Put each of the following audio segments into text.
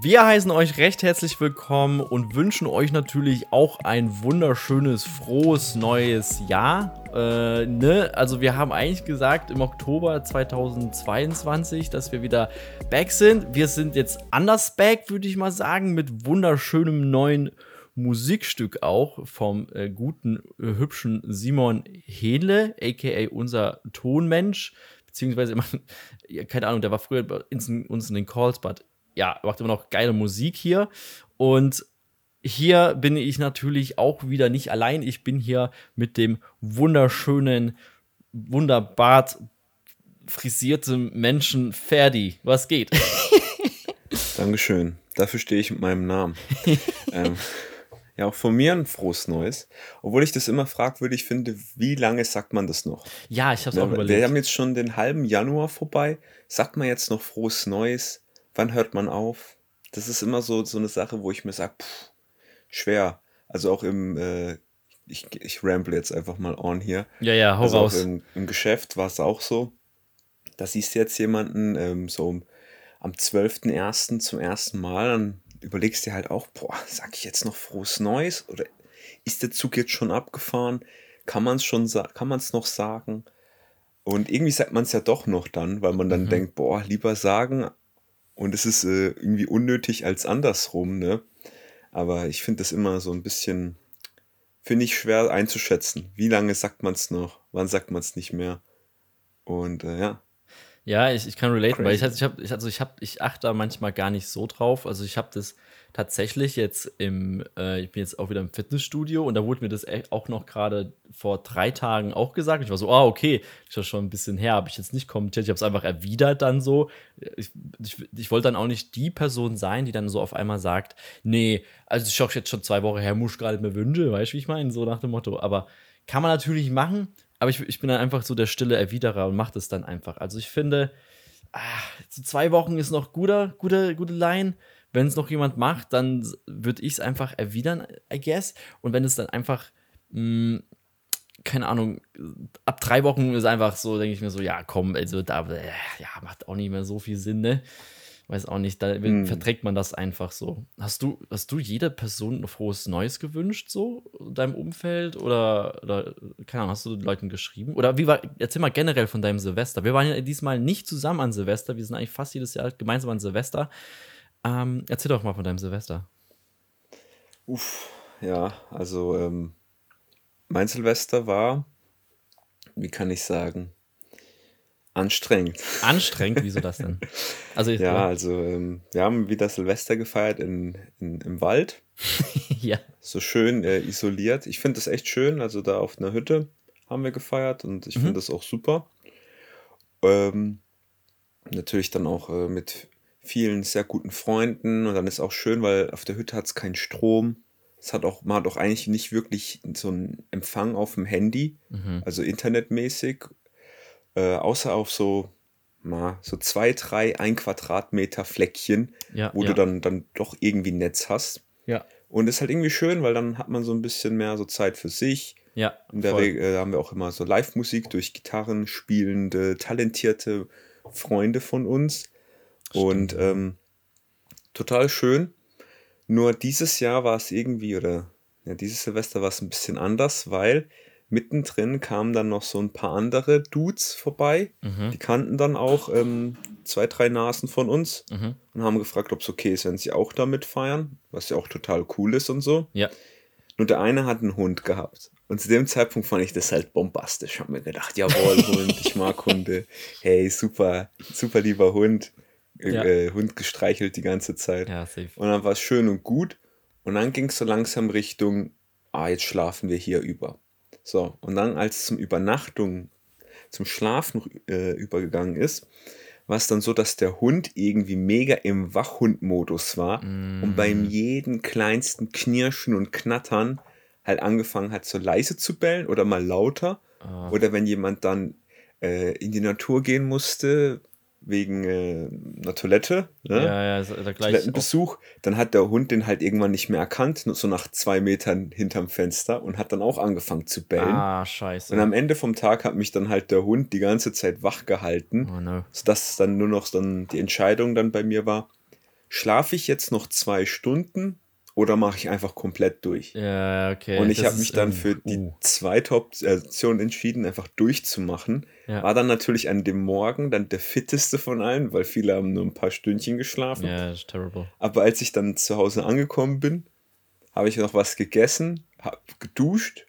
Wir heißen euch recht herzlich willkommen und wünschen euch natürlich auch ein wunderschönes, frohes neues Jahr. Äh, ne? Also wir haben eigentlich gesagt im Oktober 2022, dass wir wieder back sind. Wir sind jetzt anders back, würde ich mal sagen, mit wunderschönem neuen Musikstück auch vom äh, guten, äh, hübschen Simon Hedle, aka unser Tonmensch. Beziehungsweise, keine Ahnung, der war früher bei uns in den Calls, but ja, macht immer noch geile Musik hier. Und hier bin ich natürlich auch wieder nicht allein. Ich bin hier mit dem wunderschönen, wunderbar frisierten Menschen Ferdi. Was geht? Dankeschön. Dafür stehe ich mit meinem Namen. ähm, ja, auch von mir ein frohes Neues. Obwohl ich das immer fragwürdig finde, wie lange sagt man das noch? Ja, ich habe es ja, auch überlegt. Wir haben jetzt schon den halben Januar vorbei. Sagt man jetzt noch frohes Neues? Wann hört man auf? Das ist immer so, so eine Sache, wo ich mir sage, schwer. Also auch im, äh, ich, ich ramble jetzt einfach mal on hier. Ja, ja, hau also raus. Auch im, Im Geschäft war es auch so. Da siehst du jetzt jemanden ähm, so am 12.01. zum ersten Mal, dann überlegst du dir halt auch, boah, sag ich jetzt noch frohes Neues? Oder ist der Zug jetzt schon abgefahren? Kann man es schon kann man es noch sagen? Und irgendwie sagt man es ja doch noch dann, weil man dann mhm. denkt, boah, lieber sagen, und es ist äh, irgendwie unnötig als andersrum, ne? Aber ich finde das immer so ein bisschen, finde ich schwer einzuschätzen. Wie lange sagt man es noch? Wann sagt man es nicht mehr? Und äh, ja. Ja, ich, ich kann relaten, Crazy. weil ich, ich, hab, ich, also ich, hab, ich achte da manchmal gar nicht so drauf. Also ich habe das tatsächlich jetzt im, äh, ich bin jetzt auch wieder im Fitnessstudio und da wurde mir das auch noch gerade vor drei Tagen auch gesagt. Ich war so, ah, okay, ist ja schon ein bisschen her, habe ich jetzt nicht kommentiert. Ich habe es einfach erwidert dann so. Ich, ich, ich wollte dann auch nicht die Person sein, die dann so auf einmal sagt, nee, also ich auch jetzt schon zwei Wochen her, muss gerade mir wünsche, weißt du, wie ich meine? So nach dem Motto. Aber kann man natürlich machen, aber ich, ich bin dann einfach so der stille Erwiderer und mache das dann einfach. Also ich finde, ach, so zwei Wochen ist noch guter, gute, gute Line wenn es noch jemand macht, dann würde ich es einfach erwidern, I guess. Und wenn es dann einfach, mh, hm, keine Ahnung, ab drei Wochen ist einfach so, denke ich mir so, ja, komm, also da, äh, ja, macht auch nicht mehr so viel Sinn, ne? Weiß auch nicht, da hm. verträgt man das einfach so. Hast du, hast du jeder Person ein frohes Neues gewünscht, so in deinem Umfeld? Oder, oder, keine Ahnung, hast du den Leuten geschrieben? Oder wie war, erzähl mal generell von deinem Silvester. Wir waren ja diesmal nicht zusammen an Silvester, wir sind eigentlich fast jedes Jahr gemeinsam an Silvester. Ähm, erzähl doch mal von deinem Silvester. Uff, ja, also ähm, mein Silvester war, wie kann ich sagen, anstrengend. Anstrengend? Wieso das denn? Also, ja, also ähm, wir haben wieder Silvester gefeiert in, in im Wald. ja. So schön äh, isoliert. Ich finde das echt schön. Also da auf einer Hütte haben wir gefeiert und ich mhm. finde das auch super. Ähm, natürlich dann auch äh, mit vielen sehr guten Freunden und dann ist auch schön, weil auf der Hütte hat es keinen Strom. Es hat auch, man hat auch eigentlich nicht wirklich so einen Empfang auf dem Handy, mhm. also internetmäßig, äh, außer auf so, mal, so zwei, drei, ein Quadratmeter Fleckchen, ja, wo ja. du dann, dann doch irgendwie Netz hast. Ja. Und ist halt irgendwie schön, weil dann hat man so ein bisschen mehr so Zeit für sich. Ja. In der Regel haben wir auch immer so Live-Musik durch Gitarren spielende, talentierte Freunde von uns. Und ähm, total schön. Nur dieses Jahr war es irgendwie, oder ja, dieses Silvester war es ein bisschen anders, weil mittendrin kamen dann noch so ein paar andere Dudes vorbei. Mhm. Die kannten dann auch ähm, zwei, drei Nasen von uns mhm. und haben gefragt, ob es okay ist, wenn sie auch damit feiern, was ja auch total cool ist und so. Ja. Nur der eine hat einen Hund gehabt. Und zu dem Zeitpunkt fand ich das halt bombastisch. Habe mir gedacht, jawohl, Hund, ich mag Hunde. Hey, super, super lieber Hund ja. äh, Hund gestreichelt die ganze Zeit. Ja, safe. Und dann war es schön und gut. Und dann ging es so langsam Richtung, ah, jetzt schlafen wir hier über. So, und dann, als es zum Übernachtung, zum Schlafen äh, übergegangen ist, war es dann so, dass der Hund irgendwie mega im Wachhund-Modus war mm. und beim jeden kleinsten Knirschen und Knattern halt angefangen hat, so leise zu bellen oder mal lauter. Oh. Oder wenn jemand dann äh, in die Natur gehen musste, wegen äh, einer Toilette, ne? ja, ja, der Toilettenbesuch, dann hat der Hund den halt irgendwann nicht mehr erkannt, nur so nach zwei Metern hinterm Fenster und hat dann auch angefangen zu bellen. Ah, scheiße. Und am Ende vom Tag hat mich dann halt der Hund die ganze Zeit wach gehalten, oh, no. sodass dann nur noch dann die Entscheidung dann bei mir war, schlafe ich jetzt noch zwei Stunden oder mache ich einfach komplett durch? Ja, okay. Und ich habe mich dann für die uh, zweite Option entschieden, einfach durchzumachen. Ja. War dann natürlich an dem Morgen dann der fitteste von allen, weil viele haben nur ein paar Stündchen geschlafen. Ja, das ist terrible. Aber als ich dann zu Hause angekommen bin, habe ich noch was gegessen, habe geduscht.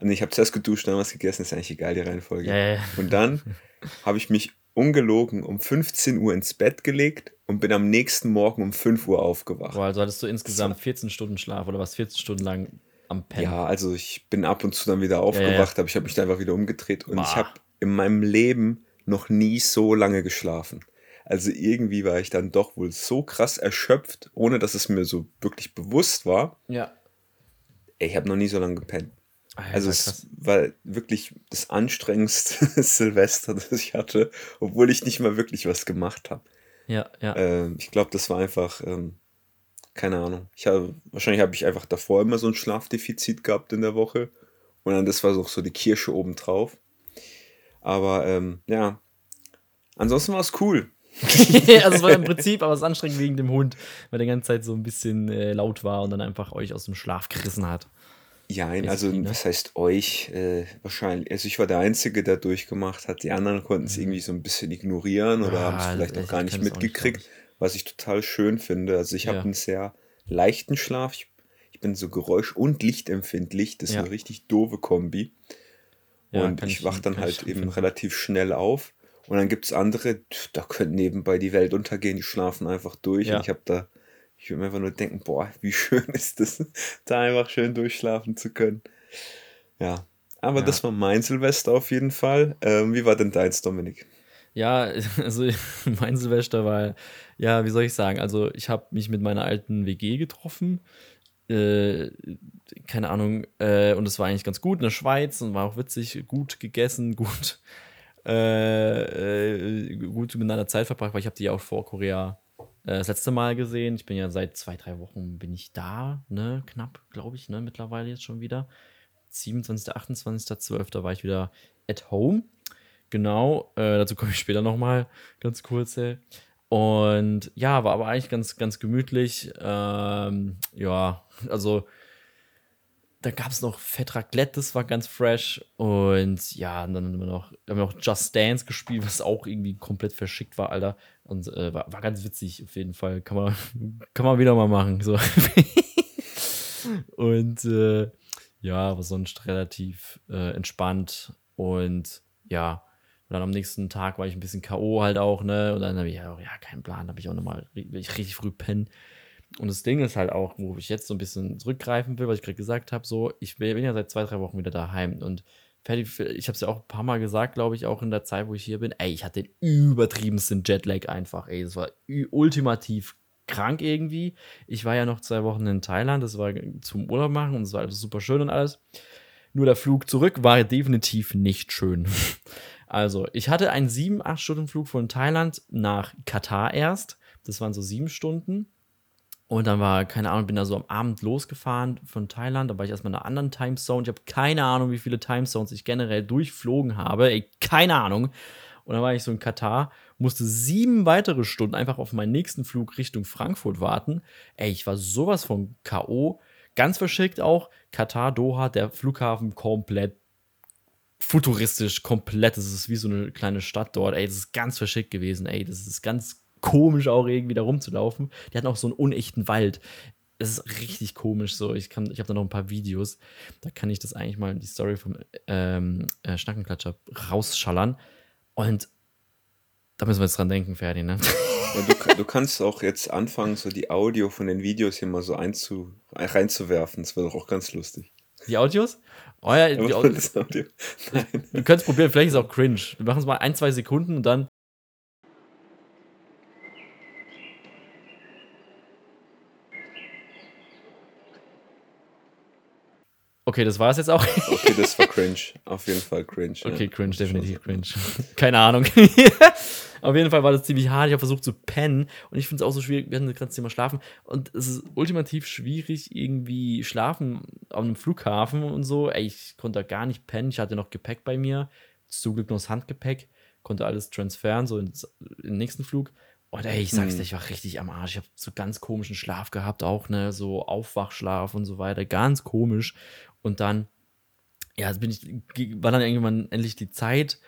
Nee, ich habe zuerst geduscht, dann was gegessen, ist eigentlich egal, die Reihenfolge. Ja, ja, ja. Und dann habe ich mich ungelogen um 15 Uhr ins Bett gelegt und bin am nächsten Morgen um 5 Uhr aufgewacht. Boah, also hattest du insgesamt 14 Stunden Schlaf oder was 14 Stunden lang am Pennen? Ja, also ich bin ab und zu dann wieder aufgewacht, aber ich habe mich da einfach wieder umgedreht und Bah. ich habe in meinem Leben noch nie so lange geschlafen. Also irgendwie war ich dann doch wohl so krass erschöpft, ohne dass es mir so wirklich bewusst war. Ja. Ich habe noch nie so lange gepennt. Alter, Also krass. es war wirklich das anstrengendste Silvester, das ich hatte, obwohl ich nicht mal wirklich was gemacht habe. Ja, ja. Ähm, ich glaube, das war einfach, ähm, keine Ahnung. Ich habe, wahrscheinlich habe ich einfach davor immer so ein Schlafdefizit gehabt in der Woche. Und dann das war so, so die Kirsche obendrauf. Aber ähm, ja, ansonsten war es cool. also es war im Prinzip, aber es ist anstrengend wegen dem Hund, weil der ganze Zeit so ein bisschen äh, laut war und dann einfach euch aus dem Schlaf gerissen hat. Ja, also ne? was heißt euch? Äh, wahrscheinlich, also ich war der Einzige, der durchgemacht hat. Die anderen konnten es irgendwie so ein bisschen ignorieren oder Ah, haben es vielleicht ich auch gar nicht auch nicht, mitgekriegt, glaub was ich total schön finde. Also ich habe Ja. einen sehr leichten Schlaf. Ich, ich bin so geräusch- und lichtempfindlich. Das ist Ja. eine richtig doofe Kombi. Ja, und ich ich- wach dann halt eben relativ schnell auf. Und dann gibt es andere, da könnte nebenbei die Welt untergehen, die schlafen einfach durch. Ja. Und ich habe da, ich würde mir einfach nur denken, boah, wie schön ist das, da einfach schön durchschlafen zu können. Ja, aber Ja. das war mein Silvester auf jeden Fall. Ähm, wie war denn deins, Dominik? Ja, also mein Silvester war, ja, wie soll ich sagen, also ich habe mich mit meiner alten WG getroffen, äh, keine Ahnung, äh, und es war eigentlich ganz gut in der Schweiz und war auch witzig, gut gegessen, gut, äh, äh, gut miteinander Zeit verbracht, weil ich habe die ja auch vor Korea äh, das letzte Mal gesehen. Ich bin ja seit zwei, drei Wochen bin ich da, ne, knapp, glaube ich, ne, mittlerweile jetzt schon wieder. 27., 28., 12. war ich wieder at home. Genau, äh, dazu komme ich später nochmal ganz kurz. Ey. Und ja, war aber eigentlich ganz, ganz gemütlich. Ähm, ja, also da gab es noch Fett Raclette, das war ganz fresh. Und ja, und dann haben wir noch, haben wir noch Just Dance gespielt, was auch irgendwie komplett verschickt war, Alter. Und äh, war, war ganz witzig, auf jeden Fall. Kann man, kann man wieder mal machen. So. und äh, ja, aber sonst relativ äh, entspannt. Und ja, und dann am nächsten Tag war ich ein bisschen K.O. halt auch, ne? Und dann habe ich ja, auch, ja keinen Plan, habe ich auch nochmal richtig früh pennen. Und das Ding ist halt auch, wo ich jetzt so ein bisschen zurückgreifen will, was ich gerade gesagt habe, so, ich bin ja seit zwei, drei Wochen wieder daheim und fertig, ich habe es ja auch ein paar Mal gesagt, glaube ich, auch in der Zeit, wo ich hier bin, ey, ich hatte den übertriebensten Jetlag einfach, ey, das war ultimativ krank irgendwie. Ich war ja noch zwei Wochen in Thailand, das war zum Urlaub machen und es war alles super schön und alles. Nur der Flug zurück war definitiv nicht schön. Also, ich hatte einen 7-8-Stunden-Flug von Thailand nach Katar erst. Das waren so sieben Stunden. Und dann war, keine Ahnung, bin da so am Abend losgefahren von Thailand. Da war ich erstmal in einer anderen Timezone. Ich habe keine Ahnung, wie viele Timezones ich generell durchflogen habe. Ey, keine Ahnung. Und dann war ich so in Katar, musste sieben weitere Stunden einfach auf meinen nächsten Flug Richtung Frankfurt warten. Ey, ich war sowas von K.O. Ganz verschickt auch. Katar, Doha, der Flughafen komplett futuristisch, komplett. Das ist wie so eine kleine Stadt dort. Ey, das ist ganz verschickt gewesen. Ey, das ist ganz komisch auch irgendwie da rumzulaufen. Die hatten auch so einen unechten Wald. Das ist richtig komisch so. Ich, ich habe da noch ein paar Videos. Da kann ich das eigentlich mal die Story vom ähm, äh, Schnackenklatscher rausschallern. Und da müssen wir jetzt dran denken, Ferdi, ne? Ja, du, du kannst auch jetzt anfangen, so die Audio von den Videos hier mal so einzu, reinzuwerfen. Das wäre doch auch ganz lustig. Die Audios? Oh ja, die Aber Audios. das Audio. Nein. Wir können es probieren, vielleicht ist es auch cringe. Wir machen es mal ein, zwei Sekunden und dann. Okay, das war es jetzt auch. Okay, das war cringe. Auf jeden Fall cringe. ja. Okay, cringe, ich schon definitiv cringe. Keine Ahnung. Auf jeden Fall war das ziemlich hart. Ich habe versucht zu pennen und ich finde es auch so schwierig. Wir hatten gerade das Thema Schlafen und es ist ultimativ schwierig, irgendwie schlafen auf einem Flughafen und so. Ey, ich konnte da gar nicht pennen. Ich hatte noch Gepäck bei mir. Zum Glück nur das Handgepäck. Konnte alles transferen, so ins, in den nächsten Flug. Und ey, ich sag's Hm. dir, ich war richtig am Arsch. Ich habe so ganz komischen Schlaf gehabt, auch, ne, so Aufwachschlaf und so weiter, ganz komisch. Und dann, ja, bin ich, war dann irgendwann endlich die Zeit,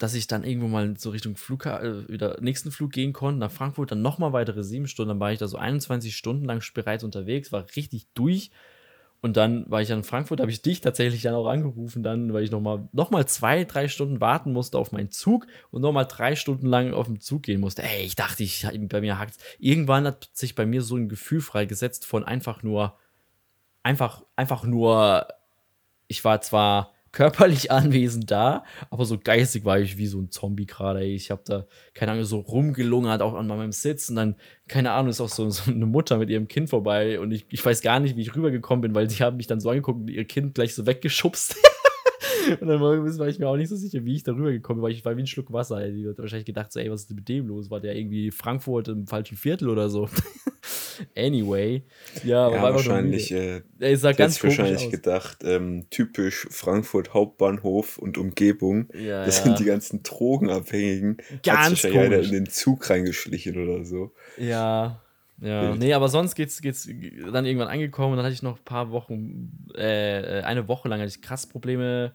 dass ich dann irgendwo mal so Richtung Flug, äh, wieder nächsten Flug gehen konnte, nach Frankfurt, dann nochmal weitere sieben Stunden, dann war ich da so 21 Stunden lang bereits unterwegs, war richtig durch. Und dann war ich dann in Frankfurt, habe ich dich tatsächlich dann auch angerufen, dann, weil ich nochmal noch mal zwei, drei Stunden warten musste auf meinen Zug und nochmal drei Stunden lang auf den Zug gehen musste. Ey, ich dachte, ich, bei mir hakt Irgendwann hat sich bei mir so ein Gefühl freigesetzt von einfach nur, einfach, einfach nur, ich war zwar körperlich anwesend da, aber so geistig war ich wie so ein Zombie gerade. Ich habe da, keine Ahnung, so rumgelungert, auch an meinem Sitz und dann, keine Ahnung, ist auch so, so eine Mutter mit ihrem Kind vorbei und ich, ich weiß gar nicht, wie ich rübergekommen bin, weil sie haben mich dann so angeguckt und ihr Kind gleich so weggeschubst. und dann war, ich mir auch nicht so sicher, wie ich da rübergekommen bin, weil ich war wie ein Schluck Wasser. Die hat wahrscheinlich gedacht, so, ey, was ist denn mit dem los? War der irgendwie Frankfurt im falschen Viertel oder so? Anyway. Ja, Ja, wahrscheinlich, äh, sah hätte ganz wahrscheinlich aus. gedacht, ähm, typisch Frankfurt Hauptbahnhof und Umgebung. Ja, Das ja. sind die ganzen Drogenabhängigen. Hat Ganz sich ja jeder komisch. in den Zug reingeschlichen oder so. Ja, ja. Nee, aber sonst geht's, geht's dann irgendwann angekommen. Dann hatte ich noch ein paar Wochen, äh, äh, eine Woche lang hatte ich krass Probleme.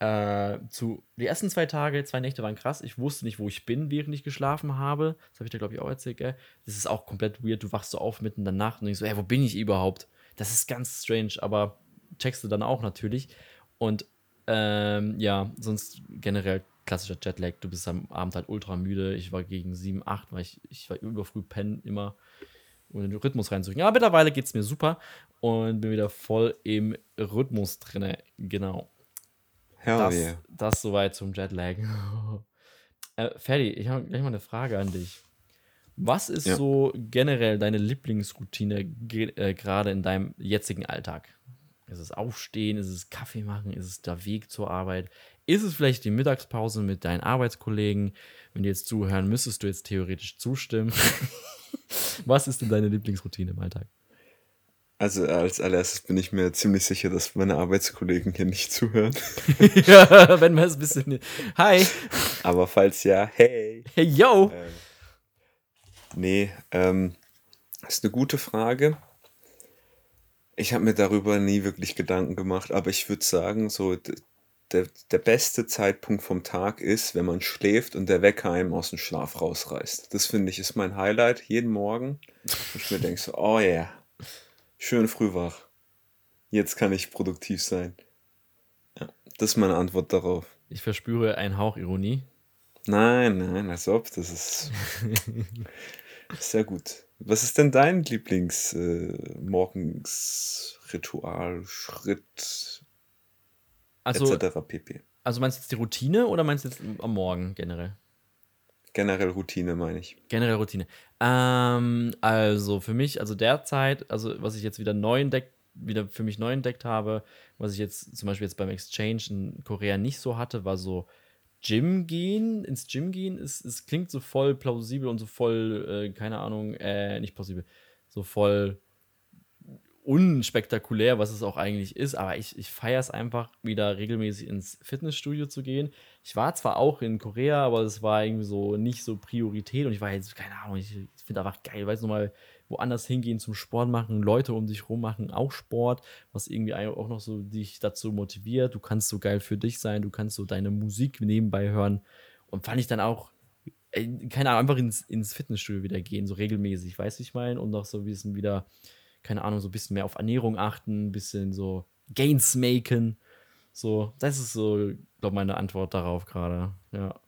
Äh, zu, die ersten zwei Tage, zwei Nächte waren krass. Ich wusste nicht, wo ich bin, während ich geschlafen habe. Das habe ich dir, glaube ich, auch erzählt, gell? Das ist auch komplett weird. Du wachst so auf mitten in der Nacht und denkst so, ey, wo bin ich überhaupt? Das ist ganz strange, aber checkst du dann auch natürlich. Und ähm, ja, sonst generell klassischer Jetlag. Du bist am Abend halt ultra müde. Ich war gegen 7, 8, weil ich, ich war überfrüh pennen immer, um den Rhythmus reinzukriegen. Aber mittlerweile geht es mir super und bin wieder voll im Rhythmus drin. Genau. Hell Das, yeah. das soweit zum Jetlag. äh, Ferdi, ich habe gleich mal eine Frage an dich. Was ist Ja. so generell deine Lieblingsroutine äh, gerade in deinem jetzigen Alltag? Ist es Aufstehen? Ist es Kaffee machen? Ist es der Weg zur Arbeit? Ist es vielleicht die Mittagspause mit deinen Arbeitskollegen? Wenn die jetzt zuhören, müsstest du jetzt theoretisch zustimmen. Was ist denn deine Lieblingsroutine im Alltag? Also als allererstes bin ich mir ziemlich sicher, dass meine Arbeitskollegen hier nicht zuhören. ja, wenn wir es ein bisschen. Hi! Aber falls ja, hey. Hey, yo! Äh, nee, ähm, ist eine gute Frage. Ich habe mir darüber nie wirklich Gedanken gemacht, aber ich würde sagen, so der, der beste Zeitpunkt vom Tag ist, wenn man schläft und der Wecker einem aus dem Schlaf rausreißt. Das finde ich ist mein Highlight jeden Morgen. Und ich mir denke so, oh yeah, schön früh wach. Jetzt kann ich produktiv sein. Ja, das ist meine Antwort darauf. Ich verspüre einen Hauch Ironie. Nein, nein, als ob, das ist sehr gut. Was ist denn dein Lieblings äh, Schritt, Also, etc. pp. also meinst du jetzt die Routine oder meinst du jetzt am Morgen generell? Generell Routine, meine ich. Generell Routine. Ähm, also für mich, also derzeit, also was ich jetzt wieder neu entdeckt, wieder für mich neu entdeckt habe, was ich jetzt zum Beispiel jetzt beim Exchange in Korea nicht so hatte, war so Gym gehen, ins Gym gehen, es, es klingt so voll plausibel und so voll, äh, keine Ahnung, äh, nicht plausibel, so voll unspektakulär, was es auch eigentlich ist, aber ich, ich feiere es einfach, wieder regelmäßig ins Fitnessstudio zu gehen. Ich war zwar auch in Korea, aber es war irgendwie so nicht so Priorität und ich war jetzt, keine Ahnung, ich, finde einfach geil, weißt du mal, woanders hingehen zum Sport machen, Leute um dich rum machen auch Sport, was irgendwie auch noch so dich dazu motiviert. Du kannst so geil für dich sein, du kannst so deine Musik nebenbei hören und fand ich dann auch, ey, keine Ahnung, einfach ins, ins Fitnessstudio wieder gehen, so regelmäßig, weißt du, ich meine, und noch so ein bisschen wieder, keine Ahnung, so ein bisschen mehr auf Ernährung achten, ein bisschen so Gains maken. So, das ist so, glaube meine Antwort darauf gerade. Ja.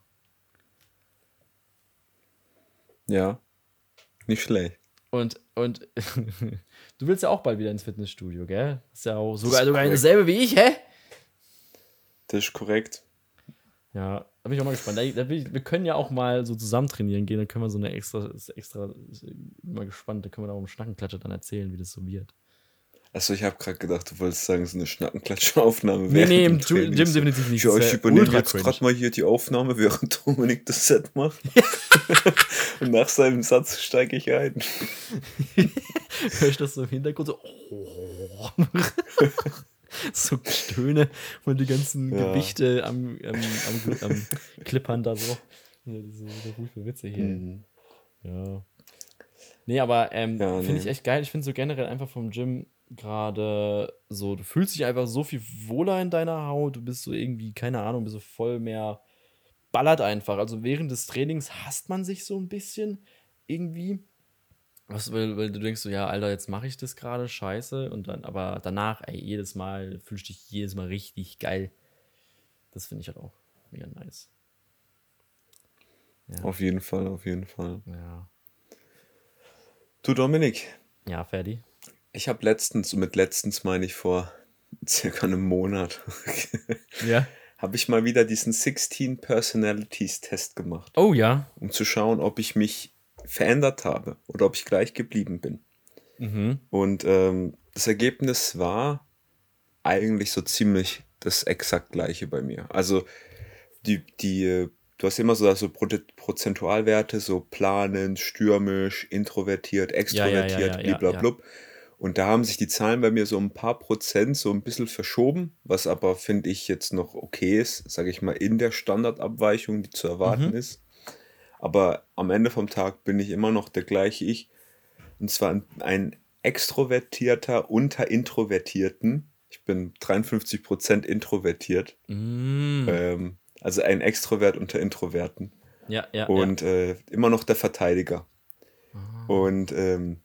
Ja, nicht schlecht. Und, und du willst ja auch bald wieder ins Fitnessstudio, gell? Ist ja auch sogar, sogar korrekt. dasselbe wie ich, hä? Das ist korrekt. Ja, da bin ich auch mal gespannt. Da, da ich, wir können ja auch mal so zusammen trainieren gehen, dann können wir so eine extra, extra, mal gespannt, da können wir da auch im Schnackenklatscher dann erzählen, wie das so wird. Achso, ich habe gerade gedacht, du wolltest sagen, so eine Schnackenklatsche-Aufnahme. Nee, während nee, dem im Gym, definitiv nicht. Ich wär übernehme jetzt gerade mal hier die Aufnahme, während Dominik das Set macht. Und nach seinem Satz steige ich ein. Hör ich das so im Hintergrund so. Oh. so Stöhne und die ganzen Ja. Gewichte am, am, am, am Klippern da so. Ja, diese, diese rufe Witze hier. Mhm. Ja. Nee, aber ähm, Ja, finde ich nee. echt geil. Ich finde so generell einfach vom Gym gerade so, du fühlst dich einfach so viel wohler in deiner Haut. Du bist so irgendwie, keine Ahnung, bist so voll mehr, ballert einfach. Also während des Trainings hasst man sich so ein bisschen irgendwie. Was, weil, weil du denkst so, ja, Alter, jetzt mache ich das gerade, scheiße. Und dann, aber danach, ey, jedes Mal fühlst du dich jedes Mal richtig geil. Das finde ich halt auch mega nice. Ja, Auf jeden Fall, auf jeden Fall. ja. Du Dominik, Ja, fertig. ich habe letztens, mit letztens meine ich vor circa einem Monat, Ja. habe ich mal wieder diesen 16 Personalities Test gemacht, Oh ja. um zu schauen, ob ich mich verändert habe oder ob ich gleich geblieben bin. Mhm. Und ähm, das Ergebnis war eigentlich so ziemlich das exakt gleiche bei mir. Also die, die, du hast immer so, so Pro- Prozentualwerte, so planend, stürmisch, introvertiert, extrovertiert, ja, ja, ja. bliblablub. Und da haben sich die Zahlen bei mir so ein paar Prozent so ein bisschen verschoben, was aber, finde ich, jetzt noch okay ist, sage ich mal, in der Standardabweichung, die zu erwarten Mhm. ist. Aber am Ende vom Tag bin ich immer noch der gleiche Ich. Und zwar ein, extrovertierter unter Introvertierten. Ich bin 53% introvertiert. Mm. Ähm, also ein Extrovert unter Introverten. Ja, ja, Und äh, immer noch der Verteidiger. ja. Und ähm,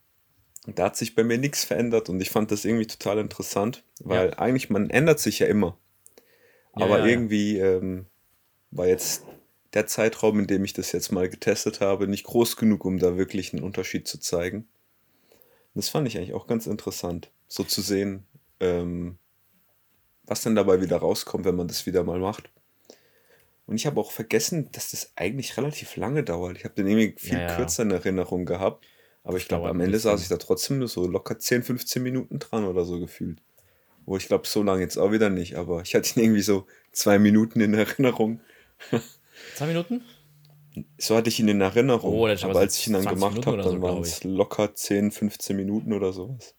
da hat sich bei mir nichts verändert und ich fand das irgendwie total interessant, weil eigentlich man ändert sich ja immer. Ja, Aber ja, ja. irgendwie ähm, war jetzt der Zeitraum, in dem ich das jetzt mal getestet habe, nicht groß genug, um da wirklich einen Unterschied zu zeigen. Das fand ich eigentlich auch ganz interessant, so zu sehen, ähm, was denn dabei wieder rauskommt, wenn man das wieder mal macht. Und ich habe auch vergessen, dass das eigentlich relativ lange dauert. Ich habe den irgendwie viel Ja, ja. kürzer in Erinnerung gehabt. Aber ich glaube, am Ende saß ich da trotzdem nur so locker 10, 15 Minuten dran oder so gefühlt. Wo ich glaube, so lange jetzt auch wieder nicht. Aber ich hatte ihn irgendwie so zwei Minuten in Erinnerung. Zwei Minuten? So hatte ich ihn in Erinnerung. Oh, aber so als ich ihn dann 20 gemacht habe, so, dann glaub waren es locker 10, 15 Minuten oder sowas.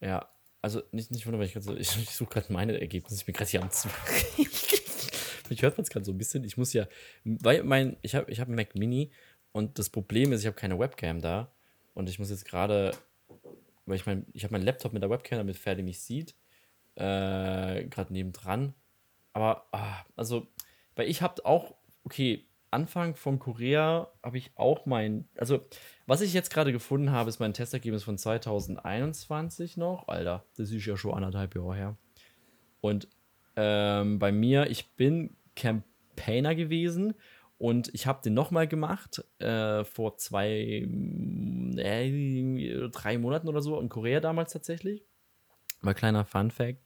Ja, also nicht, nicht wundern, weil ich gerade so, ich, ich suche gerade meine Ergebnisse. Ich bin gerade hier am zu. ich hört man es gerade so ein bisschen. Ich muss ja, weil mein, ich habe ich hab einen Mac Mini und das Problem ist, ich habe keine Webcam da und ich muss jetzt gerade, weil ich mein, ich habe meinen Laptop mit der Webcam, damit Ferdi mich sieht, äh, gerade nebendran. Aber, ah, also, weil ich habe auch, okay, Anfang von Korea habe ich auch mein, also, was ich jetzt gerade gefunden habe, ist mein Testergebnis von 2021 noch. Alter, das ist ja schon anderthalb Jahre her. Und ähm, bei mir, ich bin Campaigner gewesen und ich habe den nochmal gemacht äh, vor zwei, mm, äh, drei Monaten oder so in Korea damals tatsächlich. Mal kleiner Fun Fact.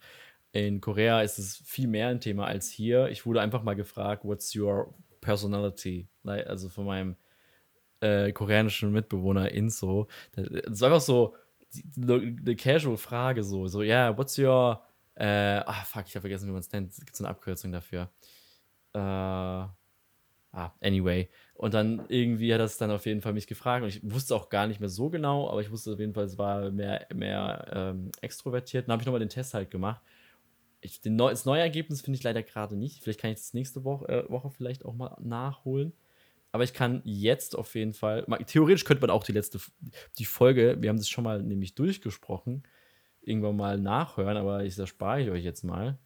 In Korea ist es viel mehr ein Thema als hier. Ich wurde einfach mal gefragt, what's your personality? Also von meinem äh, koreanischen Mitbewohner Inso. Das war einfach so eine casual Frage, so, so, yeah, what's your, äh, ah, fuck, ich habe vergessen, wie man es nennt. Gibt es eine Abkürzung dafür? Äh, ah, anyway. Und dann irgendwie hat das dann auf jeden Fall mich gefragt und ich wusste auch gar nicht mehr so genau, aber ich wusste auf jeden Fall, es war mehr, mehr ähm, extrovertiert. Dann habe ich nochmal den Test halt gemacht. Ich, den neu, das neue Ergebnis finde ich leider gerade nicht. Vielleicht kann ich das nächste Woche, äh, Woche vielleicht auch mal nachholen. Aber ich kann jetzt auf jeden Fall, mal, theoretisch könnte man auch die letzte, die Folge, wir haben das schon mal nämlich durchgesprochen, irgendwann mal nachhören, aber ich, das spare ich euch jetzt mal.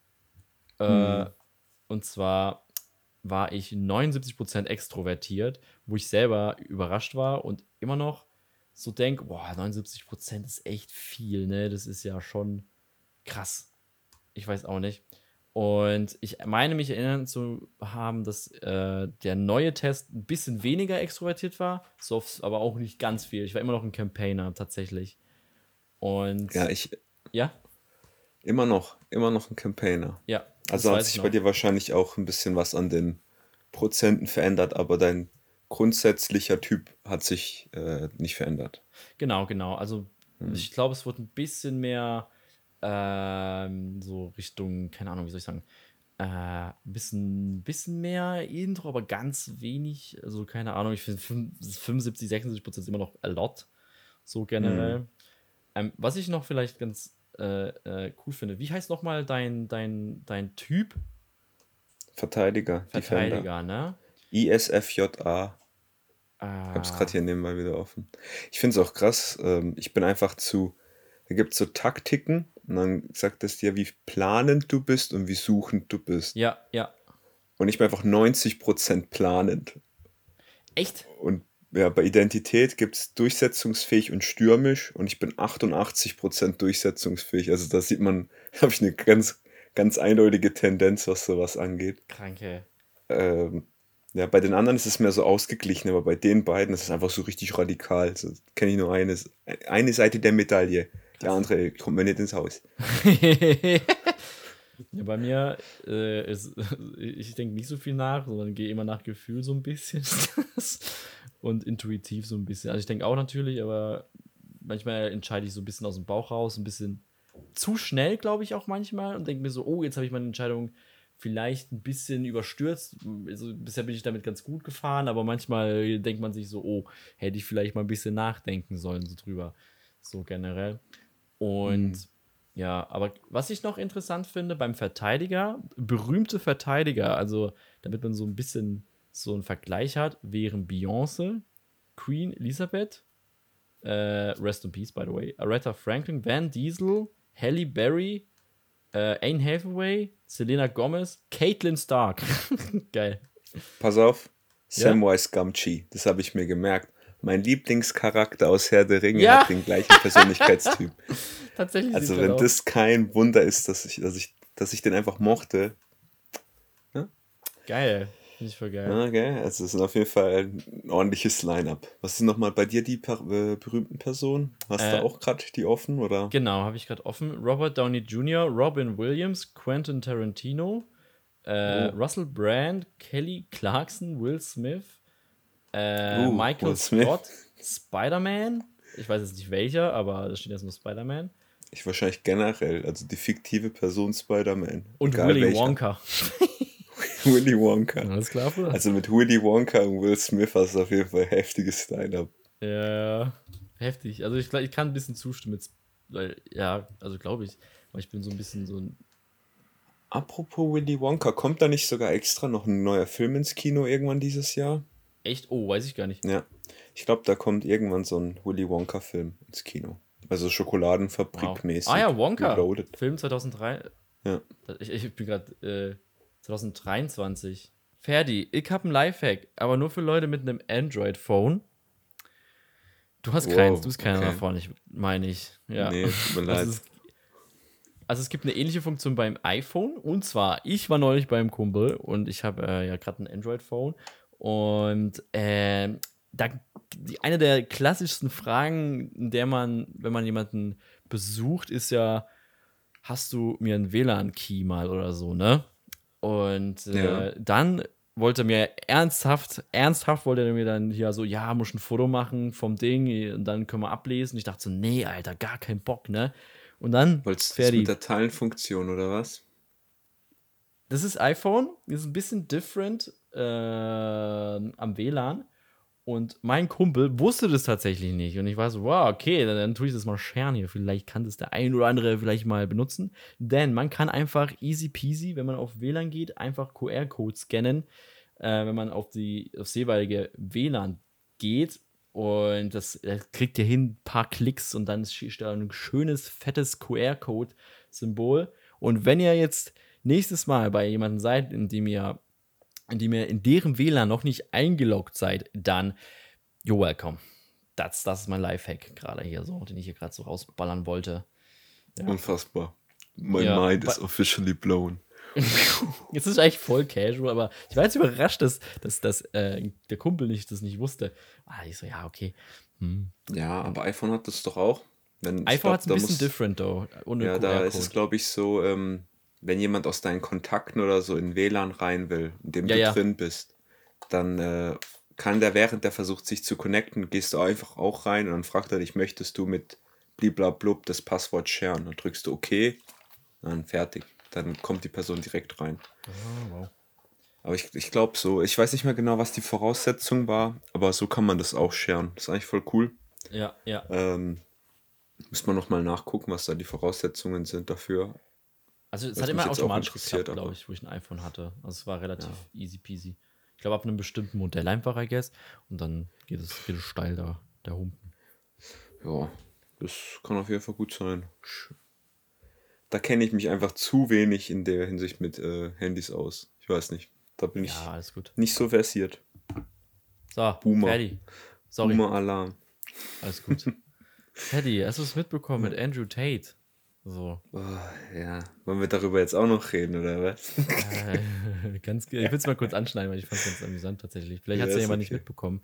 Äh, und zwar war ich 79% extrovertiert, wo ich selber überrascht war und immer noch so denke, boah, 79% ist echt viel, ne? Das ist ja schon krass. Ich weiß auch nicht. Und ich meine mich erinnern zu haben, dass äh, der neue Test ein bisschen weniger extrovertiert war, so, aber auch nicht ganz viel. Ich war immer noch ein Campaigner tatsächlich. Und Ja, ich ja, immer noch, immer noch ein Campaigner. ja. Also hat sich noch. bei dir wahrscheinlich auch ein bisschen was an den Prozenten verändert, aber dein grundsätzlicher Typ hat sich äh, nicht verändert. Genau, genau. Also Hm. ich glaube, es wird ein bisschen mehr ähm, so Richtung, keine Ahnung, wie soll ich sagen, äh, ein bisschen, bisschen mehr Intro, aber ganz wenig. Also keine Ahnung, ich finde 75, 76 Prozent ist immer noch a lot, so generell. Hm. Ähm, was ich noch vielleicht ganz äh, äh, cool finde, wie heißt nochmal dein, dein, dein Typ? Verteidiger, Defender. Verteidiger, ne? ISFJA. Ah. Ich habe es gerade hier nebenbei wieder offen. Ich finde es auch krass. Ähm, ich bin einfach zu. Da gibt es so Taktiken und dann sagt es dir, wie planend du bist und wie suchend du bist. Ja, ja. Und ich bin einfach 90% planend. Echt? Und ja, bei Identität gibt es durchsetzungsfähig und stürmisch und ich bin 88% durchsetzungsfähig. Also da sieht man, habe ich eine ganz, ganz eindeutige Tendenz, was sowas angeht. Kranke. Ähm, ja, bei den anderen ist es mehr so ausgeglichen, aber bei den beiden ist es einfach so richtig radikal. Also, kenne ich nur eine, eine Seite der Medaille. Die andere kommt mir nicht ins Haus. ja, bei mir äh, ist, ich denke nicht so viel nach, sondern gehe immer nach Gefühl so ein bisschen und intuitiv so ein bisschen. Also ich denke auch natürlich, aber manchmal entscheide ich so ein bisschen aus dem Bauch raus, ein bisschen zu schnell, glaube ich auch manchmal und denke mir so, oh, jetzt habe ich meine Entscheidung vielleicht ein bisschen überstürzt. Also bisher bin ich damit ganz gut gefahren, aber manchmal denkt man sich so, oh, hätte ich vielleicht mal ein bisschen nachdenken sollen so drüber, so generell. Und mhm. ja, aber was ich noch interessant finde beim Verteidiger, berühmte Verteidiger, also damit man so ein bisschen so einen Vergleich hat, wären Beyoncé, Queen Elizabeth, äh, Rest in Peace, by the way, Aretha Franklin, Van Diesel, Halle Berry, äh, Anne Hathaway, Selena Gomez, Caitlin Stark. Geil. Pass auf, Samwise ja? Gamgee, das habe ich mir gemerkt. Mein Lieblingscharakter aus Herr der Ringe ja. hat den gleichen Persönlichkeitstyp. Tatsächlich. Also wenn das kein Wunder ist, dass ich, dass ich, dass ich den einfach mochte. Ja? Geil. Finde ich voll geil. Okay, also es ist auf jeden Fall ein ordentliches Line-up. Was sind nochmal bei dir die äh, berühmten Personen? Hast äh, du auch gerade die offen, oder? Genau, habe ich gerade offen. Robert Downey Jr., Robin Williams, Quentin Tarantino, äh, oh. Russell Brand, Kelly Clarkson, Will Smith, äh, uh, Michael Scott, Spider-Man. Ich weiß jetzt nicht welcher, aber da steht jetzt nur Spider-Man. Ich wahrscheinlich generell, also die fiktive Person Spider-Man. Und Willy welcher. Wonka. Willy Wonka. Alles klar, oder? Also mit Willy Wonka und Will Smith hast du auf jeden Fall heftiges Line-Up. Ja, heftig. Also ich, ich kann ein bisschen zustimmen, jetzt, weil, ja, also glaube ich, weil ich bin so ein bisschen so ein Apropos Willy Wonka, kommt da nicht sogar extra noch ein neuer Film ins Kino irgendwann dieses Jahr? Echt? Oh, weiß ich gar nicht. Ja. Ich glaube, da kommt irgendwann so ein Willy Wonka-Film ins Kino. Also Schokoladenfabrik-mäßig. Wow. Ah ja, Wonka. Reloaded. Film 2003. Ja. Ich, ich bin gerade äh, 2023. Ferdi, ich habe einen Lifehack, aber nur für Leute mit einem Android-Phone. Du hast wow, keins, du bist keiner okay. davon, ich, meine ich. Ja. Nee, tut mir leid. Also es, also es gibt eine ähnliche Funktion beim iPhone und zwar, ich war neulich beim Kumpel und ich habe äh, ja gerade ein Android-Phone und äh, da, die, eine der klassischsten Fragen, in der man, wenn man jemanden besucht, ist ja, hast du mir einen WLAN-Key mal oder so, ne? Und äh, ja. dann wollte er mir ernsthaft, ernsthaft wollte er mir dann hier so, ja, muss ein Foto machen vom Ding und dann können wir ablesen. Ich dachte so, nee, Alter, gar kein Bock, ne? Und dann. Wolltest du das mit der Teilenfunktion oder was? Das ist iPhone, ist ein bisschen different äh, am WLAN. Und mein Kumpel wusste das tatsächlich nicht. Und ich war so, wow, okay, dann, dann tue ich das mal scheren hier. Vielleicht kann das der ein oder andere vielleicht mal benutzen. Denn man kann einfach easy peasy, wenn man auf WLAN geht, einfach QR-Code scannen, äh, wenn man auf die aufs jeweilige WLAN geht. Und das, das kriegt ihr hin, ein paar Klicks und dann ist da ein schönes, fettes QR-Code-Symbol. Und wenn ihr jetzt nächstes Mal bei jemandem seid, in dem ihr in dem ihr in deren WLAN noch nicht eingeloggt seid, dann you're welcome. Das, das ist mein Lifehack gerade hier so, den ich hier gerade so rausballern wollte. Ja. Unfassbar. My ja, mind is officially blown. jetzt ist eigentlich voll casual, aber ich war jetzt überrascht, dass, dass, dass äh, der Kumpel nicht, das nicht wusste. Ah, ich so, ja, okay. Hm. Ja, aber iPhone hat das doch auch. Wenn, iPhone hat es ein bisschen muss, different, though. Ohne ja, da ist es, glaube ich, so, ähm, wenn jemand aus deinen Kontakten oder so in WLAN rein will, in dem ja, du ja. drin bist, dann äh, kann der, während der versucht, sich zu connecten, gehst du einfach auch rein und dann fragt er dich, möchtest du mit bliblablub das Passwort sharen? Dann drückst du OK, dann fertig. Dann kommt die Person direkt rein. Oh, wow. Aber ich, ich glaube so, ich weiß nicht mehr genau, was die Voraussetzung war, aber so kann man das auch sharen. Das ist eigentlich voll cool. Ja, ja. Ähm, muss man nochmal nachgucken, was da die Voraussetzungen sind dafür. Also es hat immer automatisch geklappt, glaube ich, wo ich ein iPhone hatte. Also es war relativ ja. easy peasy. glaube, ab einem bestimmten Modell einfach, I guess. Und dann geht es, geht es steil da, der Humpen. Ja, das kann auf jeden Fall gut sein. Da kenne ich mich einfach zu wenig in der Hinsicht mit äh, Handys aus. Ich weiß nicht. Da bin ich Ja, gut. nicht so versiert. So, Boomer. fertig. Sorry, Boomer-Alarm. alles gut. Teddy, hast du es mitbekommen mit Andrew Tate? So. Oh, ja, wollen wir darüber jetzt auch noch reden, oder was? Äh, ganz, ich will es mal kurz anschneiden, weil ich fand es ganz amüsant tatsächlich. Vielleicht hat es Ja, ja jemand nicht okay. mitbekommen.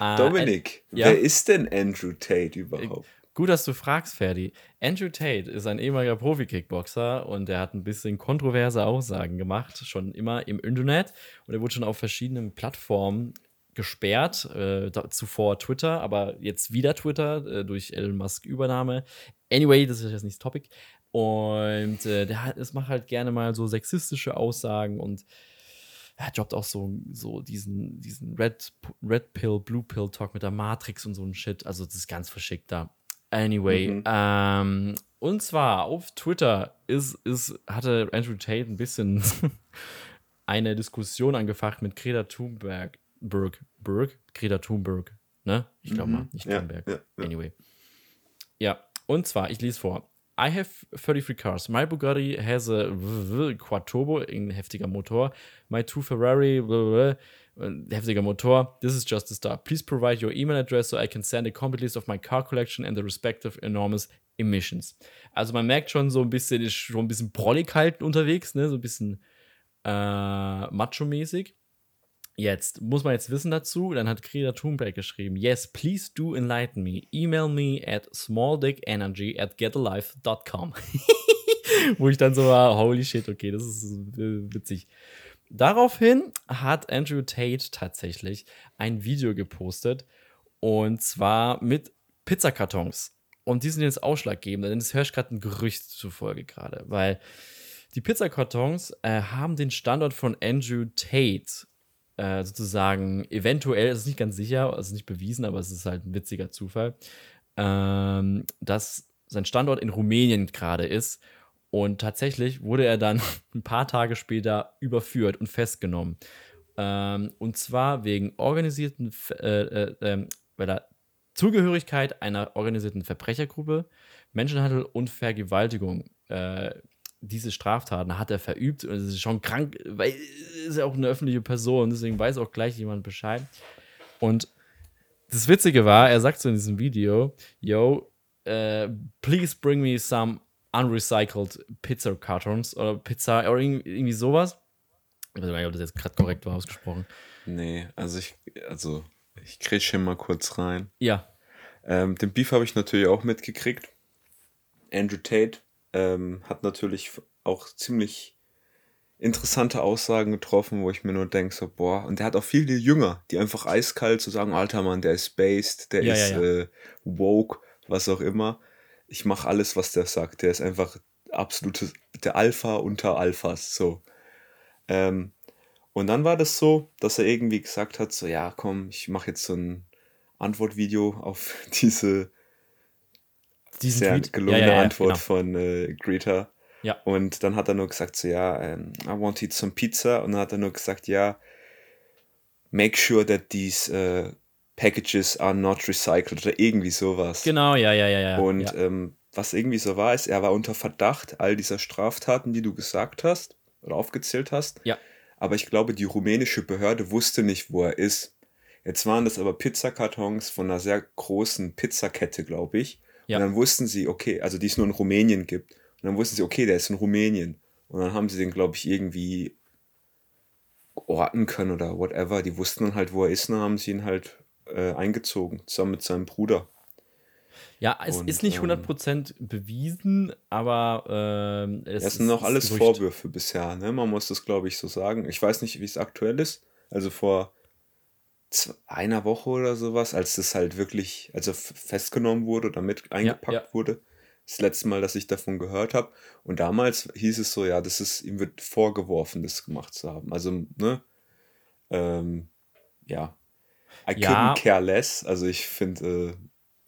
Äh, Dominik, ja? wer ist denn Andrew Tate überhaupt? Gut, dass du fragst, Ferdi. Andrew Tate ist ein ehemaliger Profi-Kickboxer und er hat ein bisschen kontroverse Aussagen gemacht, schon immer im Internet. Und er wurde schon auf verschiedenen Plattformen gesperrt, äh, da, zuvor Twitter, aber jetzt wieder Twitter äh, durch Elon Musk Übernahme. Anyway, das ist jetzt nicht das Topic. Und äh, der hat, es macht halt gerne mal so sexistische Aussagen und er droppt auch so, so diesen, diesen Red, Red Pill, Blue Pill Talk mit der Matrix und so ein Shit. Also, das ist ganz verschickt da. Anyway, Mhm. ähm, und zwar auf Twitter ist, ist, hatte Andrew Tate ein bisschen eine Diskussion angefacht mit Greta Thunberg. Berg, Berg? Greta Thunberg, ne? Ich glaube mal, nicht Mhm. Ja, Thunberg. ja, ja. Anyway. Ja, und zwar, ich lese vor. I have 33 cars. My Bugatti has a Quad ein heftiger Motor. My two Ferrari, heftiger Motor. This is just a start. Please provide your email address so I can send a complete list of my car collection and the respective enormous emissions. Also man merkt schon so ein bisschen, ist schon ein bisschen prollig halt unterwegs, ne? So ein bisschen äh, macho-mäßig. Jetzt muss man jetzt wissen dazu, dann hat Greta Thunberg geschrieben, yes, please do enlighten me. Email me at smalldickenergy at getalife.com. Wo ich dann so war, holy shit, okay, das ist äh, witzig. Daraufhin hat Andrew Tate tatsächlich ein Video gepostet und zwar mit Pizzakartons. Und die sind jetzt ausschlaggebend, denn das höre ich gerade ein Gerücht zufolge gerade, weil die Pizzakartons äh, haben den Standort von Andrew Tate äh, sozusagen eventuell, es ist nicht ganz sicher, es ist nicht bewiesen, aber es ist halt ein witziger Zufall, ähm, dass sein Standort in Rumänien gerade ist. Und tatsächlich wurde er dann ein paar Tage später überführt und festgenommen. Ähm, und zwar wegen organisierten, äh, äh, ähm, weil er Zugehörigkeit einer organisierten Verbrechergruppe, Menschenhandel und Vergewaltigung. Diese Straftaten hat er verübt und es ist schon krank, weil er ist ja auch eine öffentliche Person, deswegen weiß auch gleich jemand Bescheid. Und das Witzige war, er sagt so in diesem Video, yo, äh, please bring me some unrecycled Pizza Cartons oder Pizza oder irgendwie, sowas. Ich weiß nicht, ob das jetzt gerade korrekt war ausgesprochen. Nee, also ich, also ich kriege hier mal kurz rein. Ja, Ähm, den Beef habe ich natürlich auch mitgekriegt. Andrew Tate ähm, hat natürlich auch ziemlich interessante Aussagen getroffen, wo ich mir nur denke, so, boah, und der hat auch viele Jünger, die einfach eiskalt so sagen, alter Mann, der ist based, der Ja, ist ja, ja. Äh, woke, was auch immer. Ich mache alles, was der sagt. Der ist einfach absolute, der Alpha unter Alphas, so. Ähm, und dann war das so, dass er irgendwie gesagt hat, so, ja, komm, ich mache jetzt so ein Antwortvideo auf diese diesen sehr Tweet. gelungene ja, ja, Antwort genau. von äh, Greta. Ja. Und dann hat er nur gesagt, so, ja, ähm, I want to eat some pizza. Und dann hat er nur gesagt, ja, make sure that these äh, packages are not recycled oder irgendwie sowas. Genau, ja, ja, ja, ja. Und ja. ähm, was irgendwie so war, ist, er war unter Verdacht all dieser Straftaten, die du gesagt hast oder aufgezählt hast. Ja. Aber ich glaube, die rumänische Behörde wusste nicht, wo er ist. Jetzt waren das aber Pizzakartons von einer sehr großen Pizzakette, glaube ich. Ja. Und dann wussten sie, okay, also die es nur in Rumänien gibt. Und dann wussten sie, okay, der ist in Rumänien. Und dann haben sie den, glaube ich, irgendwie orten können oder whatever. Die wussten dann halt, wo er ist, und dann haben sie ihn halt äh, eingezogen, zusammen mit seinem Bruder. Ja, es Und, ist nicht ähm, 100% bewiesen, aber ähm, es Das sind noch alles. Vorwürfe bisher, ne? Man muss das, glaube ich, so sagen. Ich weiß nicht, wie es aktuell ist. Also vor einer Woche oder sowas, als das halt wirklich, also festgenommen wurde oder mit eingepackt ja. wurde. Das letzte Mal, dass ich davon gehört habe. Und damals hieß es so, ja, das ist, ihm wird vorgeworfen, das gemacht zu haben. Also, ne? Ähm, ja. I Ja. couldn't care less. Also ich finde, äh,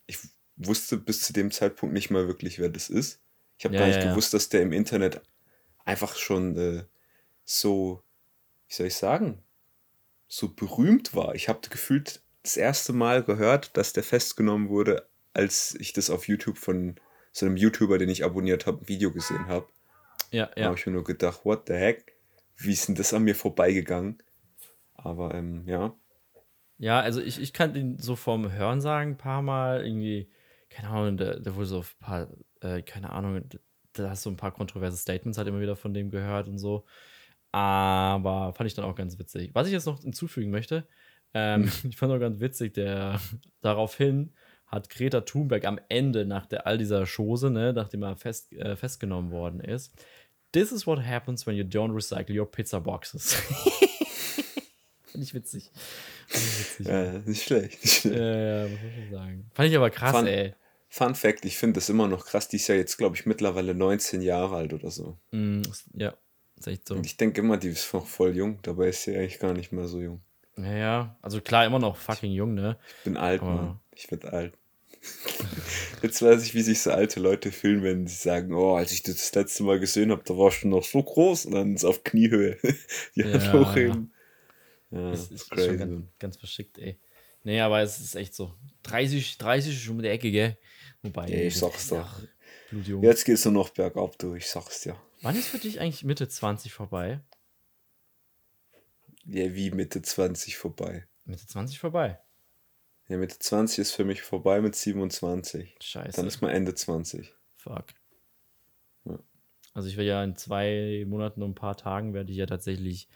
ich wusste bis zu dem Zeitpunkt nicht mal wirklich, wer das ist. Ich habe Ja, gar nicht ja, ja. gewusst, dass der im Internet einfach schon äh, so, wie soll ich sagen, so berühmt war. Ich habe gefühlt das erste Mal gehört, dass der festgenommen wurde, als ich das auf YouTube von so einem YouTuber, den ich abonniert habe, ein Video gesehen habe. Ja, Da ja. habe ich mir nur gedacht, what the heck? Wie ist denn das an mir vorbeigegangen? Aber ähm, ja, Ja, also ich, ich kannte ihn so vom Hörensagen ein paar Mal irgendwie, keine Ahnung, der, der wurde so ein paar, äh, keine Ahnung, da hast du ein paar kontroverse Statements halt immer wieder von dem gehört und so. Aber fand ich dann auch ganz witzig. Was ich jetzt noch hinzufügen möchte, ähm, ich fand auch ganz witzig, der daraufhin hat Greta Thunberg am Ende nach der, all dieser Chose, ne, nachdem er fest, äh, festgenommen worden ist, This is what happens when you don't recycle your pizza boxes. Fand ich witzig. Fand ich witzig. äh, nicht schlecht. Nicht schlecht. Ja, ja, muss schon sagen. Fand ich aber krass, Fun- ey. Fun Fact, ich finde das immer noch krass. Die ist ja jetzt, glaube ich, mittlerweile 19 Jahre alt oder so. Mm, ja, ist echt so. Und ich denke immer, die ist noch voll jung. Dabei ist sie eigentlich gar nicht mehr so jung. Ja, ja, also klar, immer noch fucking jung, ne? Ich bin alt, Aber- Mann. Ich werde alt. Jetzt weiß ich, wie sich so alte Leute fühlen, wenn sie sagen, oh, als ich das das letzte Mal gesehen habe, da warst du noch so groß und dann ist auf Kniehöhe. Die Hand Ja, hochheben. Ja, Das ist, ist schon crazy. ganz, ganz verschickt, ey. Nee, aber es ist echt so. 30, 30 ist schon um die Ecke, gell? Wobei. Ja, ich sag's doch. Blutjung. Jetzt geht's nur noch bergab, du, ich sag's dir. Wann ist für dich eigentlich Mitte 20 vorbei? Ja, wie Mitte 20 vorbei. Mitte 20 vorbei. Ja, Mitte 20 ist für mich vorbei mit 27. Scheiße. Dann ist man Ende 20. Fuck. Ja. Also ich werde ja in zwei Monaten und ein paar Tagen werde ich ja tatsächlich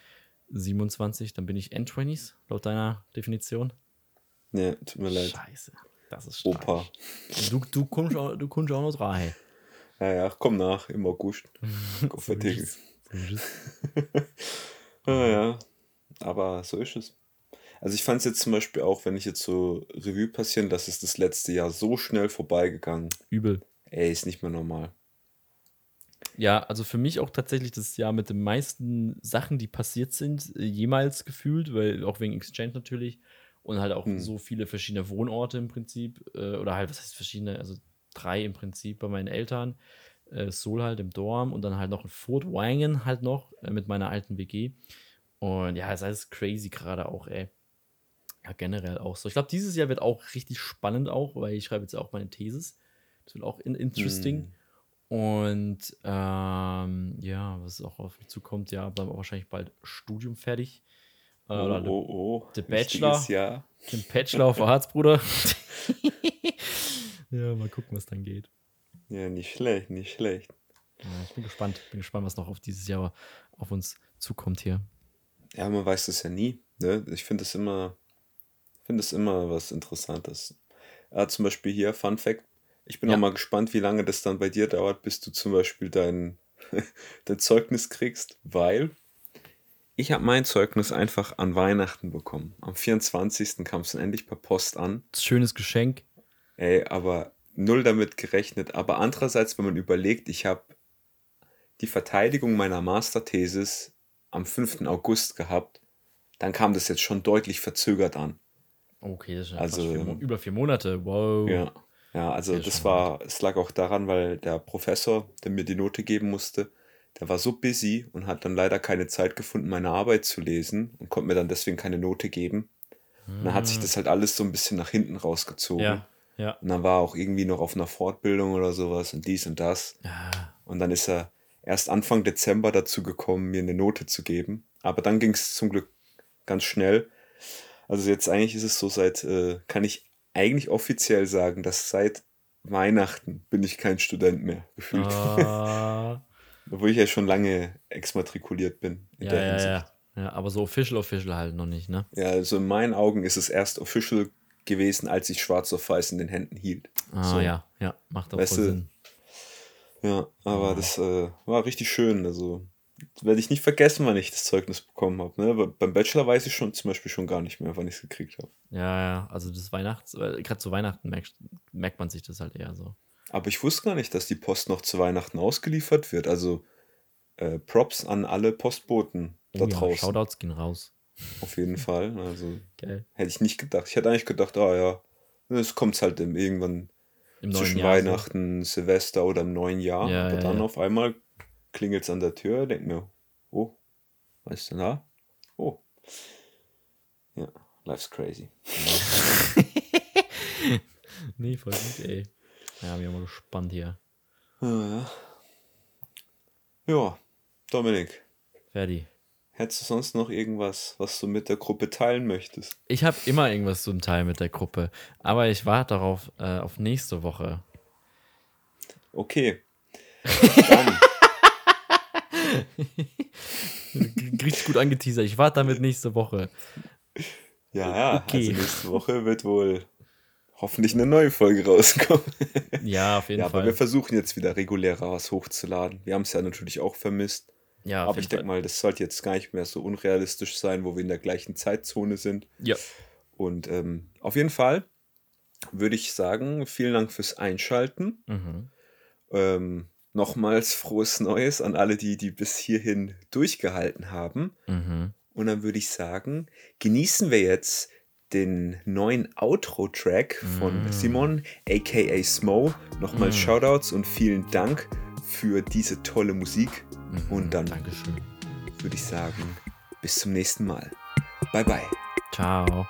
27, dann bin ich End-20s, laut deiner Definition. Ja, tut mir leid. Scheiße. Das ist Opa. tragisch. Du, du, kommst auch, du kommst auch noch drei. Ja, ja, komm nach, im August. Es. Ja, ja. Aber so ist es. Also ich fand es jetzt zum Beispiel auch, wenn ich jetzt so Revue passieren, dass es das letzte Jahr so schnell vorbeigegangen. Übel. Ey, ist nicht mehr normal. Ja, also für mich auch tatsächlich das Jahr mit den meisten Sachen, die passiert sind, äh, jemals gefühlt, weil auch wegen Exchange natürlich und halt auch Hm. so viele verschiedene Wohnorte im Prinzip äh, oder halt, was heißt verschiedene, also drei im Prinzip bei meinen Eltern, äh, Seoul halt im Dorm und dann halt noch in Fort Wangen halt noch äh, mit meiner alten WG und ja, es ist alles crazy gerade auch, ey. Ja, generell auch so. Ich glaube, dieses Jahr wird auch richtig spannend auch, weil ich schreibe jetzt auch meine Thesis. Das wird auch in interesting. Hm. Und ähm, ja, was auch auf mich zukommt, ja, dann auch wahrscheinlich bald Studium fertig. Äh, Oh, oder oh, oh. der Wichtiges Bachelor. Den Bachelor auf der Harzbruder. ja, mal gucken, was dann geht. Ja, nicht schlecht, nicht schlecht. Ja, ich bin gespannt. Bin gespannt, was noch auf dieses Jahr auf uns zukommt hier. Ja, man weiß das ja nie. Ne? Ich finde es immer, finde es immer was Interessantes. Ja, zum Beispiel hier, Fun Fact. Ich bin Ja. auch mal gespannt, wie lange das dann bei dir dauert, bis du zum Beispiel dein, dein Zeugnis kriegst, weil ich habe mein Zeugnis einfach an Weihnachten bekommen. Am 24. kam es endlich per Post an. Schönes Geschenk. Ey, aber null damit gerechnet. Aber andererseits, wenn man überlegt, ich habe die Verteidigung meiner Masterthesis am 5. August gehabt, dann kam das jetzt schon deutlich verzögert an. Okay, das ist ja Also, vier über vier Monate. Wow. Ja. Ja, also Ja, das war, es lag auch daran, weil der Professor, der mir die Note geben musste, der war so busy und hat dann leider keine Zeit gefunden, meine Arbeit zu lesen und konnte mir dann deswegen keine Note geben. Und dann hat sich das halt alles so ein bisschen nach hinten rausgezogen. Ja, ja. Und dann war er auch irgendwie noch auf einer Fortbildung oder sowas und dies und das. Ja, Und dann ist er erst Anfang Dezember dazu gekommen, mir eine Note zu geben. Aber dann ging es zum Glück ganz schnell. Also jetzt eigentlich ist es so, seit, äh, kann ich eigentlich offiziell sagen, dass seit Weihnachten bin ich kein Student mehr gefühlt. Ah, Obwohl ich ja schon lange exmatrikuliert bin in ja, der ja, Hinsicht. ja. Ja, aber so official, official halt noch nicht, ne? Ja, also in meinen Augen ist es erst official gewesen, als ich schwarz auf weiß in den Händen hielt. Ah, So. ja, ja, macht auch Weißt voll du, Sinn. Ja, aber Ja. das äh, war richtig schön. Also werde ich nicht vergessen, wann ich das Zeugnis bekommen habe. Ne? Aber beim Bachelor weiß ich schon zum Beispiel schon gar nicht mehr, wann ich es gekriegt habe. Ja, ja, also das Weihnachts, äh, gerade zu Weihnachten merkt, merkt man sich das halt eher so. Aber ich wusste gar nicht, dass die Post noch zu Weihnachten ausgeliefert wird. Also äh, Props an alle Postboten da ja, draußen. Shoutouts gehen raus. Auf jeden Fall. Also Geil. hätte ich nicht gedacht. Ich hätte eigentlich gedacht, ah ja, es kommt halt irgendwann Im zwischen Jahr. Weihnachten, Silvester oder im neuen Jahr. Ja, Aber ja, dann ja. auf einmal klingelt es an der Tür, denk mir, oh, was ist denn da? Oh. Ja, life's crazy. nee, voll gut, ey. Ja, bin mal gespannt hier. Ja, ja. Dominik. Ferdi. Hättest du sonst noch irgendwas, was du mit der Gruppe teilen möchtest? Ich habe immer irgendwas zum Teil mit der Gruppe, aber ich warte darauf äh, auf nächste Woche. Okay. Dann. Richtig gut angeteasert. Ich warte damit nächste Woche. Ja, ja. Okay. Also nächste Woche wird wohl hoffentlich eine neue Folge rauskommen. Ja, auf jeden ja, Fall. Aber wir versuchen jetzt wieder regulärer was hochzuladen. Wir haben es ja natürlich auch vermisst. Ja, aber ich denke mal, das sollte jetzt gar nicht mehr so unrealistisch sein, wo wir in der gleichen Zeitzone sind. Ja. Und ähm, auf jeden Fall würde ich sagen, vielen Dank fürs Einschalten. Mhm. Ähm, nochmals frohes Neues an alle, die, die bis hierhin durchgehalten haben. Mhm. Und dann würde ich sagen, genießen wir jetzt den neuen Outro-Track von mm. Simon, aka Smo. Nochmal mm. Shoutouts und vielen Dank für diese tolle Musik. Mhm. Und dann Dankeschön. würde ich sagen, bis zum nächsten Mal. Bye bye. Ciao.